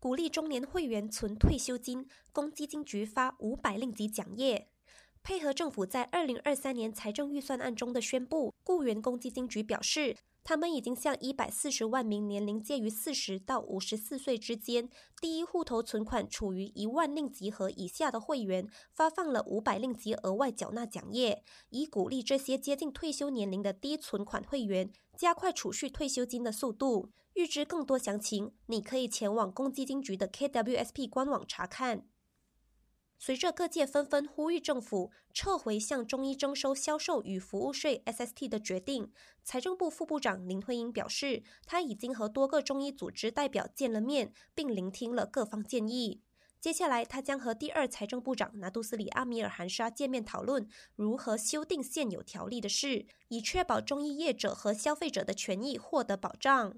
鼓励中年会员存退休金，公积金局发五百令吉奖业。配合政府在二零二三年财政预算案中的宣布，雇员公积金局表示。他们已经向一百四十万名年龄介于四十到五十四岁之间、第一户头存款处于一万令吉和以下的会员发放了五百令吉额外缴纳奖业，以鼓励这些接近退休年龄的低存款会员加快储蓄退休金的速度。预知更多详情，你可以前往公积金局的 KWSP 官网查看。随着各界纷纷呼吁政府撤回向中医征收销售与服务税 （SST） 的决定，财政部副部长林慧英表示，他已经和多个中医组织代表见了面，并聆听了各方建议。接下来，他将和第二财政部长拿杜斯里阿米尔汗沙见面，讨论如何修订现有条例的事，以确保中医业者和消费者的权益获得保障。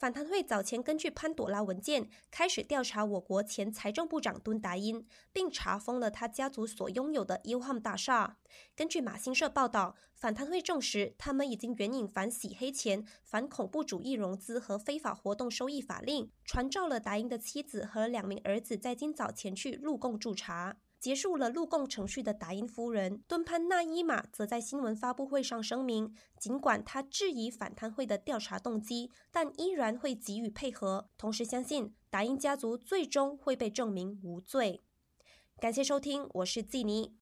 反贪会早前根据潘朵拉文件开始调查我国前财政部长敦达因，并查封了他家族所拥有的 u h a m 大厦。根据马新社报道，反贪会证实，他们已经援引反洗黑钱、反恐怖主义融资和非法活动收益法令，传召了达因的妻子和两名儿子，在今早前去录供驻查。结束了录供程序的达因夫人敦潘纳伊玛则在新闻发布会上声明，尽管她质疑反贪会的调查动机，但依然会给予配合，同时相信达因家族最终会被证明无罪。感谢收听，我是季尼。